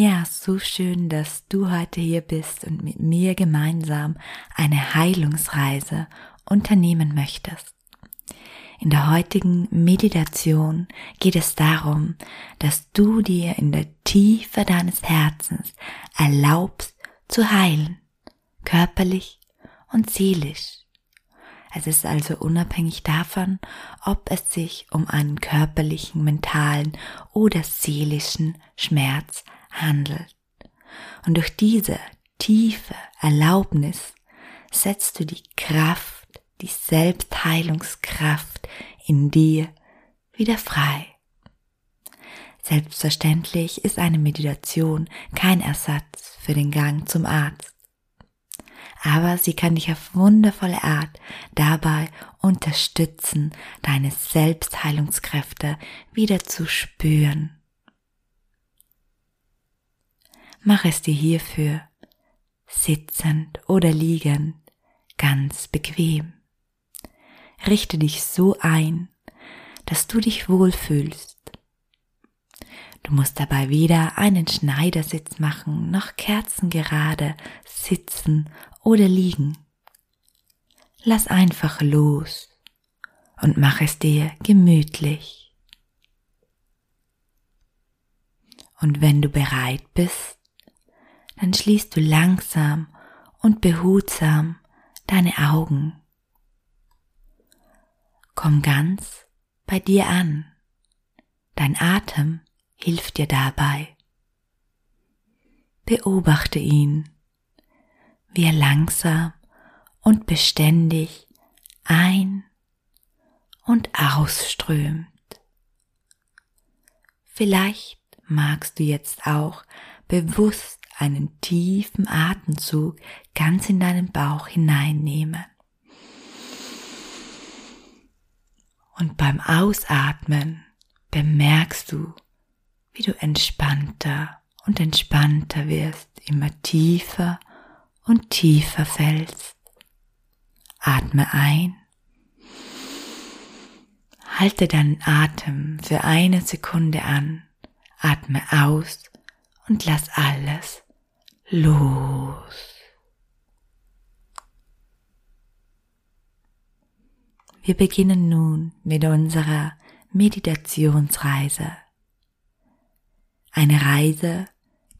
Ja, so schön, dass du heute hier bist und mit mir gemeinsam eine Heilungsreise unternehmen möchtest. In der heutigen Meditation geht es darum, dass du dir in der Tiefe deines Herzens erlaubst zu heilen, körperlich und seelisch. Es ist also unabhängig davon, ob es sich um einen körperlichen, mentalen oder seelischen Schmerz handelt. Und durch diese tiefe Erlaubnis setzt du die Kraft, die Selbstheilungskraft in dir wieder frei. Selbstverständlich ist eine Meditation kein Ersatz für den Gang zum Arzt aber sie kann dich auf wundervolle Art dabei unterstützen, deine Selbstheilungskräfte wieder zu spüren. Mach es dir hierfür sitzend oder liegend ganz bequem. Richte dich so ein, dass du dich wohlfühlst. Du musst dabei weder einen Schneidersitz machen, noch kerzengerade sitzen oder liegen. Lass einfach los und mach es dir gemütlich. Und wenn du bereit bist, dann schließt du langsam und behutsam deine Augen. Komm ganz bei dir an. Dein Atem hilft dir dabei. Beobachte ihn wie er langsam und beständig ein und ausströmt. Vielleicht magst du jetzt auch bewusst einen tiefen Atemzug ganz in deinen Bauch hineinnehmen. Und beim Ausatmen bemerkst du, wie du entspannter und entspannter wirst, immer tiefer und tiefer fällst. Atme ein. Halte deinen Atem für eine Sekunde an. Atme aus und lass alles los. Wir beginnen nun mit unserer Meditationsreise. Eine Reise,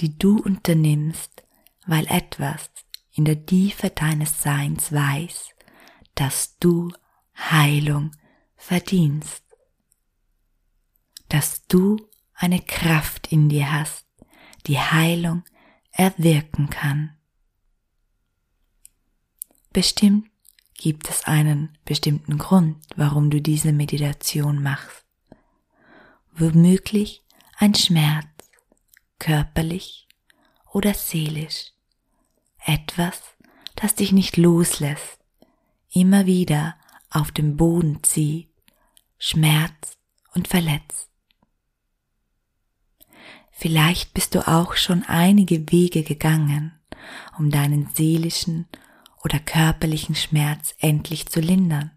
die du unternimmst, weil etwas in der Tiefe deines Seins weiß, dass du Heilung verdienst, dass du eine Kraft in dir hast, die Heilung erwirken kann. Bestimmt gibt es einen bestimmten Grund, warum du diese Meditation machst. Womöglich ein Schmerz, körperlich oder seelisch etwas, das dich nicht loslässt, immer wieder auf dem Boden zieht, schmerzt und verletzt. Vielleicht bist du auch schon einige Wege gegangen, um deinen seelischen oder körperlichen Schmerz endlich zu lindern.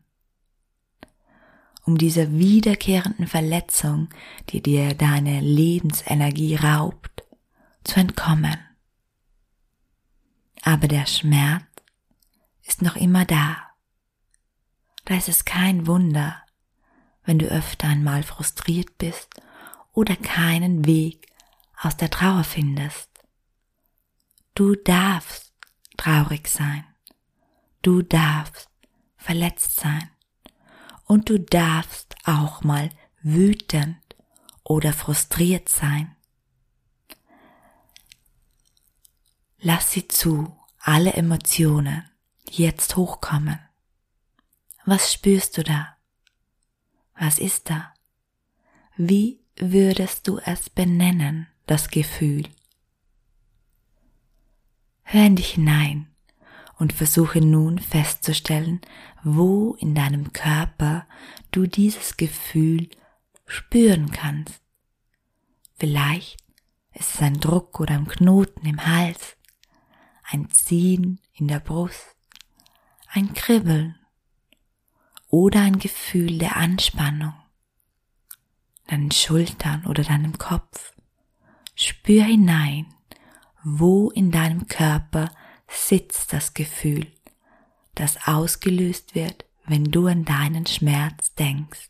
Um dieser wiederkehrenden Verletzung, die dir deine Lebensenergie raubt, zu entkommen aber der Schmerz ist noch immer da. Da ist es kein Wunder, wenn du öfter einmal frustriert bist oder keinen Weg aus der Trauer findest. Du darfst traurig sein. Du darfst verletzt sein. Und du darfst auch mal wütend oder frustriert sein. Lass sie zu, alle Emotionen, die jetzt hochkommen. Was spürst du da? Was ist da? Wie würdest du es benennen, das Gefühl? Hör in dich hinein und versuche nun festzustellen, wo in deinem Körper du dieses Gefühl spüren kannst. Vielleicht ist es ein Druck oder ein Knoten im Hals, ein Ziehen in der Brust, ein Kribbeln oder ein Gefühl der Anspannung, deinen Schultern oder deinem Kopf. Spür hinein, wo in deinem Körper sitzt das Gefühl, das ausgelöst wird, wenn du an deinen Schmerz denkst.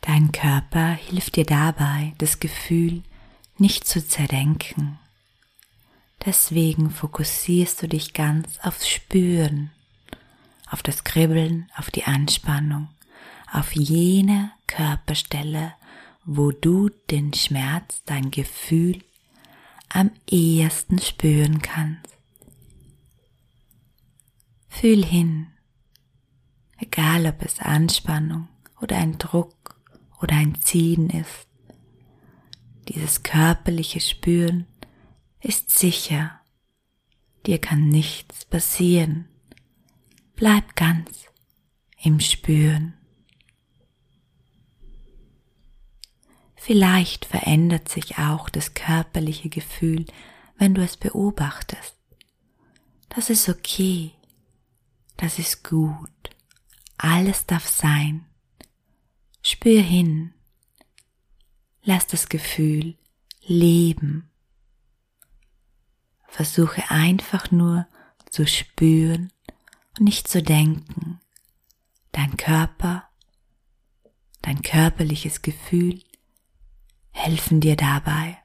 Dein Körper hilft dir dabei, das Gefühl nicht zu zerdenken. Deswegen fokussierst du dich ganz aufs Spüren, auf das Kribbeln, auf die Anspannung, auf jene Körperstelle, wo du den Schmerz, dein Gefühl am ehesten spüren kannst. Fühl hin, egal ob es Anspannung oder ein Druck oder ein Ziehen ist. Dieses körperliche Spüren ist sicher. Dir kann nichts passieren. Bleib ganz im Spüren. Vielleicht verändert sich auch das körperliche Gefühl, wenn du es beobachtest. Das ist okay. Das ist gut. Alles darf sein. Spür hin. Lass das Gefühl leben. Versuche einfach nur zu spüren und nicht zu denken. Dein Körper, dein körperliches Gefühl helfen dir dabei.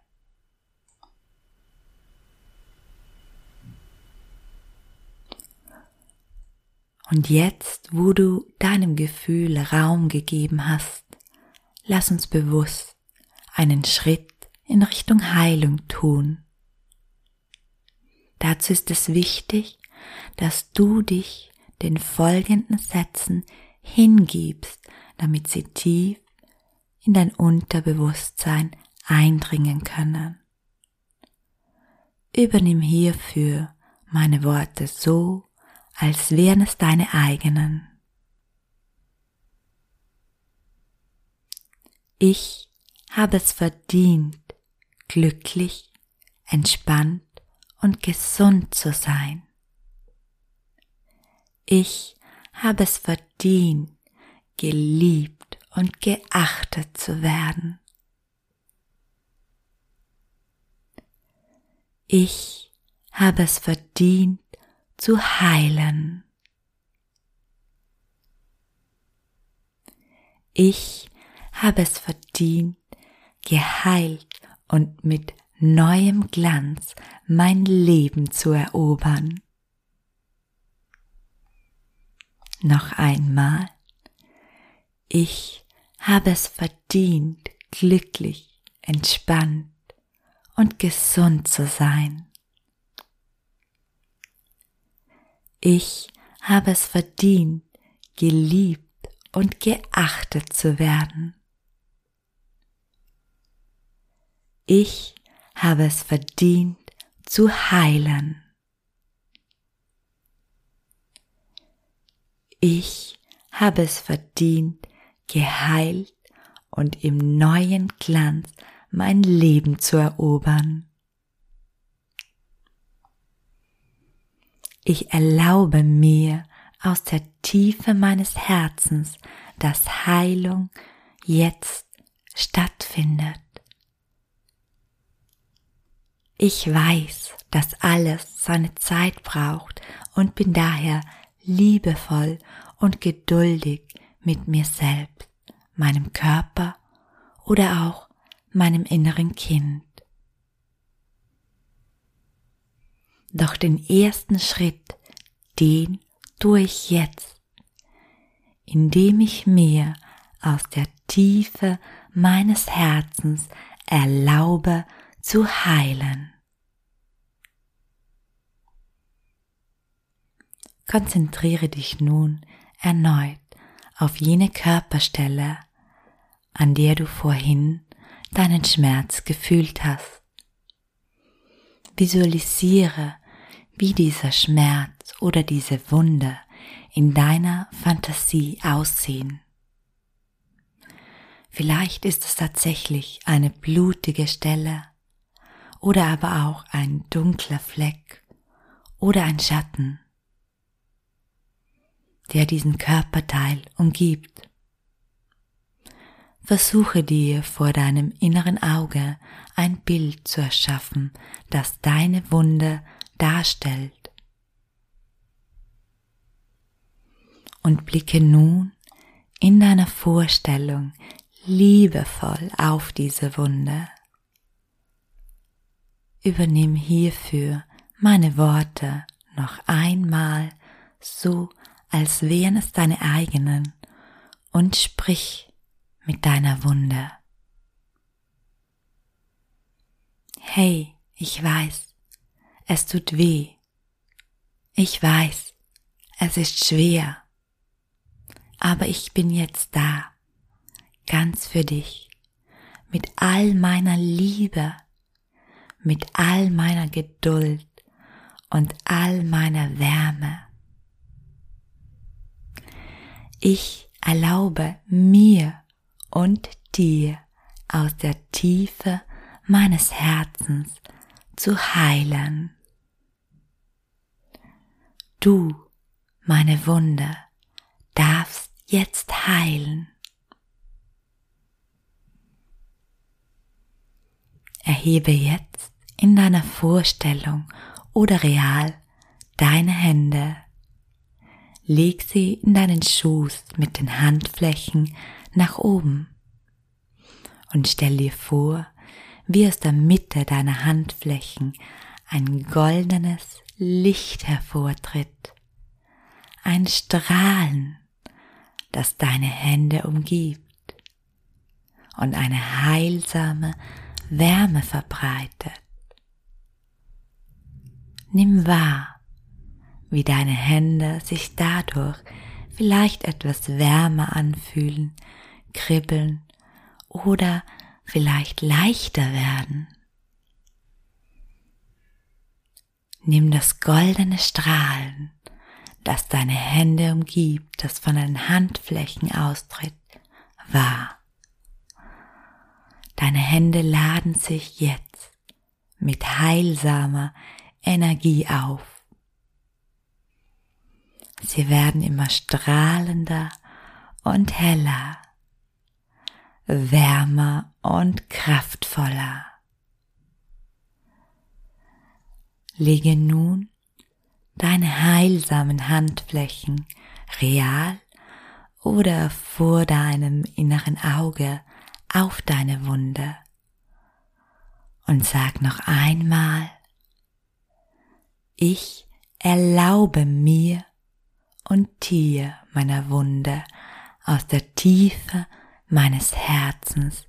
Und jetzt, wo du deinem Gefühl Raum gegeben hast, lass uns bewusst einen Schritt in Richtung Heilung tun. Dazu ist es wichtig, dass du dich den folgenden Sätzen hingibst, damit sie tief in dein Unterbewusstsein eindringen können. Übernimm hierfür meine Worte so, als wären es deine eigenen. Ich habe es verdient, glücklich, entspannt und gesund zu sein. Ich habe es verdient, geliebt und geachtet zu werden. Ich habe es verdient, zu heilen. Ich habe es verdient, geheilt und mit neuem Glanz mein Leben zu erobern. Noch einmal. Ich habe es verdient, glücklich, entspannt und gesund zu sein. Ich habe es verdient, geliebt und geachtet zu werden. Ich habe es verdient, zu heilen. Ich habe es verdient, geheilt und im neuen Glanz mein Leben zu erobern. Ich erlaube mir aus der Tiefe meines Herzens, dass Heilung jetzt stattfindet. Ich weiß, dass alles seine Zeit braucht und bin daher liebevoll und geduldig mit mir selbst, meinem Körper oder auch meinem inneren Kind. Doch den ersten Schritt, den tue ich jetzt, indem ich mir aus der Tiefe meines Herzens erlaube zu heilen. Konzentriere dich nun erneut auf jene Körperstelle, an der du vorhin deinen Schmerz gefühlt hast. Visualisiere, wie dieser Schmerz oder diese Wunde in deiner Fantasie aussehen. Vielleicht ist es tatsächlich eine blutige Stelle oder aber auch ein dunkler Fleck oder ein Schatten, der diesen Körperteil umgibt. Versuche dir vor deinem inneren Auge ein Bild zu erschaffen, das deine Wunde darstellt. Und blicke nun in deiner Vorstellung liebevoll auf diese Wunde. Übernimm hierfür meine Worte noch einmal so, als wären es deine eigenen und sprich mit deiner Wunde. Hey, ich weiß, es tut weh. Ich weiß, es ist schwer. Aber ich bin jetzt da, ganz für dich, mit all meiner Liebe, mit all meiner Geduld und all meiner Wärme. Ich erlaube mir und dir aus der Tiefe meines Herzens zu heilen. Du, meine Wunde, darfst jetzt heilen. Erhebe jetzt in deiner Vorstellung oder real deine Hände. Leg sie in deinen Schoß mit den Handflächen nach oben und stell dir vor, wie aus der Mitte deiner Handflächen ein goldenes Licht hervortritt, ein Strahlen, das deine Hände umgibt und eine heilsame Wärme verbreitet. Nimm wahr, wie deine Hände sich dadurch vielleicht etwas wärmer anfühlen, kribbeln oder vielleicht leichter werden. Nimm das goldene Strahlen, das deine Hände umgibt, das von deinen Handflächen austritt, wahr. Deine Hände laden sich jetzt mit heilsamer Energie auf. Sie werden immer strahlender und heller, wärmer und kraftvoller. Lege nun deine heilsamen Handflächen real oder vor deinem inneren Auge auf deine Wunde und sag noch einmal, ich erlaube mir und dir meiner Wunde aus der Tiefe meines Herzens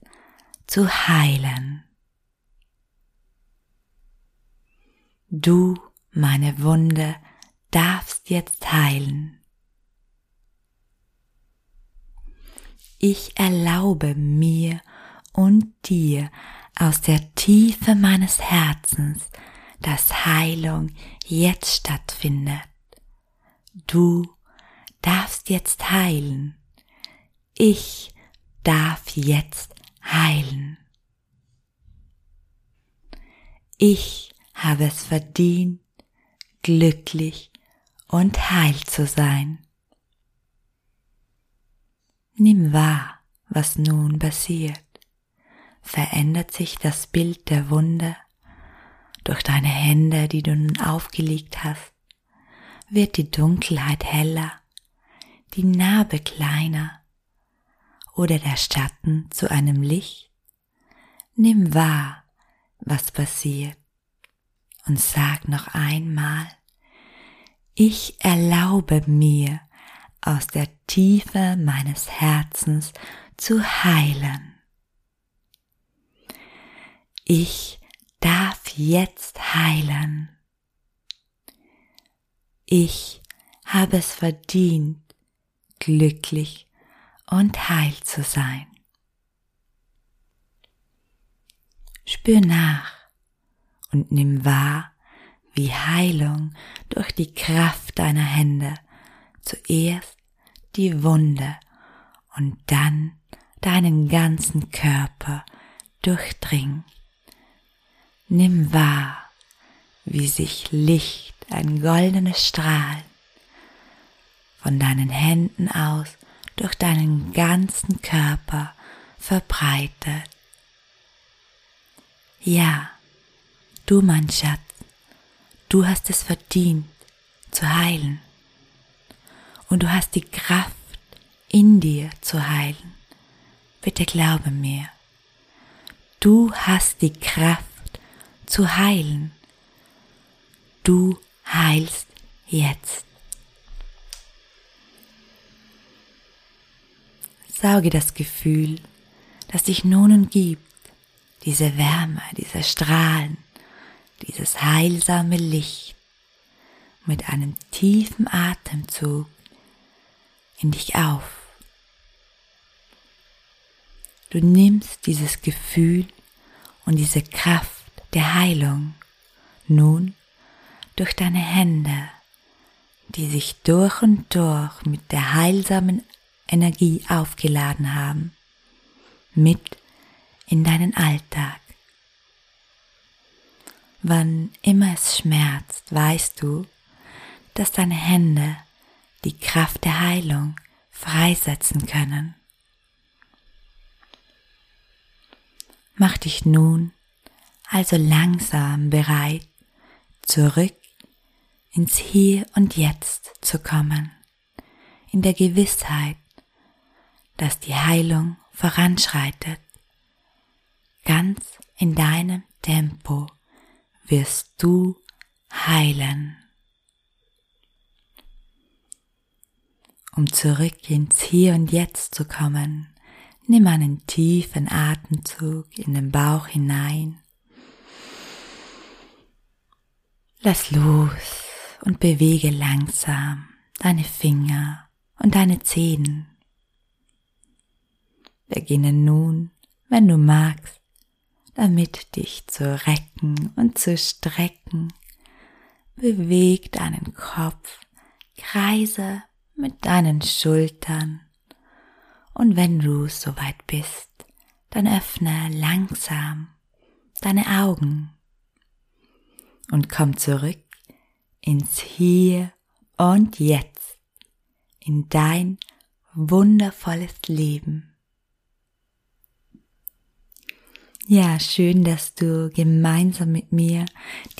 zu heilen. Du, meine Wunde, darfst jetzt heilen. Ich erlaube mir und dir aus der Tiefe meines Herzens, dass Heilung jetzt stattfindet. Du darfst jetzt heilen. Ich darf jetzt heilen. Ich habe es verdient, glücklich und heil zu sein. Nimm wahr, was nun passiert. Verändert sich das Bild der Wunde durch deine Hände, die du nun aufgelegt hast, wird die Dunkelheit heller, die Narbe kleiner oder der Schatten zu einem Licht. Nimm wahr, was passiert und sag noch einmal, ich erlaube mir aus der Tiefe meines Herzens zu heilen. Ich darf jetzt heilen. Ich habe es verdient, glücklich und heil zu sein. Spür nach und nimm wahr, wie Heilung durch die Kraft deiner Hände zuerst die Wunde und dann deinen ganzen Körper durchdringt. Nimm wahr, wie sich Licht, ein goldenes Strahl, von deinen Händen aus durch deinen ganzen Körper verbreitet. Ja, du mein Schatz, du hast es verdient zu heilen. Und du hast die Kraft in dir zu heilen. Bitte glaube mir. Du hast die Kraft zu heilen. Du heilst jetzt. Sauge das Gefühl, das dich nun umgibt, diese Wärme, diese Strahlen, dieses heilsame Licht mit einem tiefen Atemzug in dich auf. Du nimmst dieses Gefühl und diese Kraft der Heilung nun durch deine Hände, die sich durch und durch mit der heilsamen Energie aufgeladen haben, mit in deinen Alltag. Wann immer es schmerzt, weißt du, dass deine Hände die Kraft der Heilung freisetzen können. Mach dich nun also langsam bereit, zurück ins Hier und Jetzt zu kommen, in der Gewissheit, dass die Heilung voranschreitet. Ganz in deinem Tempo wirst du heilen. Um zurück ins Hier und Jetzt zu kommen, nimm einen tiefen Atemzug in den Bauch hinein. Lass los und bewege langsam deine Finger und deine Zehen. Beginne nun, wenn du magst, damit dich zu recken und zu strecken. Beweg deinen Kopf, kreise mit deinen Schultern und wenn du soweit bist, dann öffne langsam deine Augen und komm zurück ins Hier und Jetzt, in dein wundervolles Leben. Ja, schön, dass du gemeinsam mit mir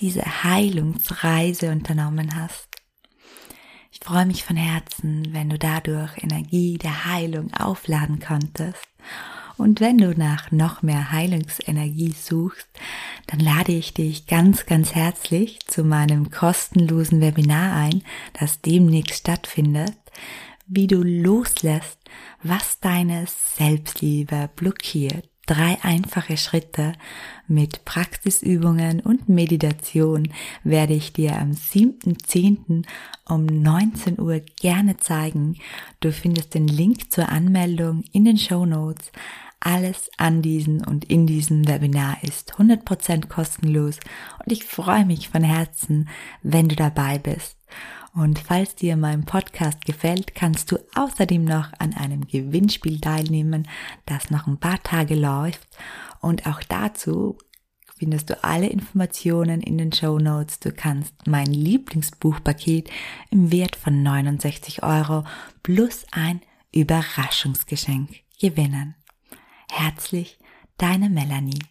diese Heilungsreise unternommen hast. Ich freue mich von Herzen, wenn du dadurch Energie der Heilung aufladen konntest. Und wenn du nach noch mehr Heilungsenergie suchst, dann lade ich dich ganz, ganz herzlich zu meinem kostenlosen Webinar ein, das demnächst stattfindet, wie du loslässt, was deine Selbstliebe blockiert Drei einfache Schritte mit Praxisübungen und Meditation werde ich dir am 7.10. um 19 Uhr gerne zeigen. Du findest den Link zur Anmeldung in den Show Notes. Alles an diesem und in diesem Webinar ist 100% kostenlos und ich freue mich von Herzen, wenn du dabei bist. Und falls dir mein Podcast gefällt, kannst du außerdem noch an einem Gewinnspiel teilnehmen, das noch ein paar Tage läuft. Und auch dazu findest du alle Informationen in den Show Notes. Du kannst mein Lieblingsbuchpaket im Wert von 69 Euro plus ein Überraschungsgeschenk gewinnen. Herzlich, deine Melanie.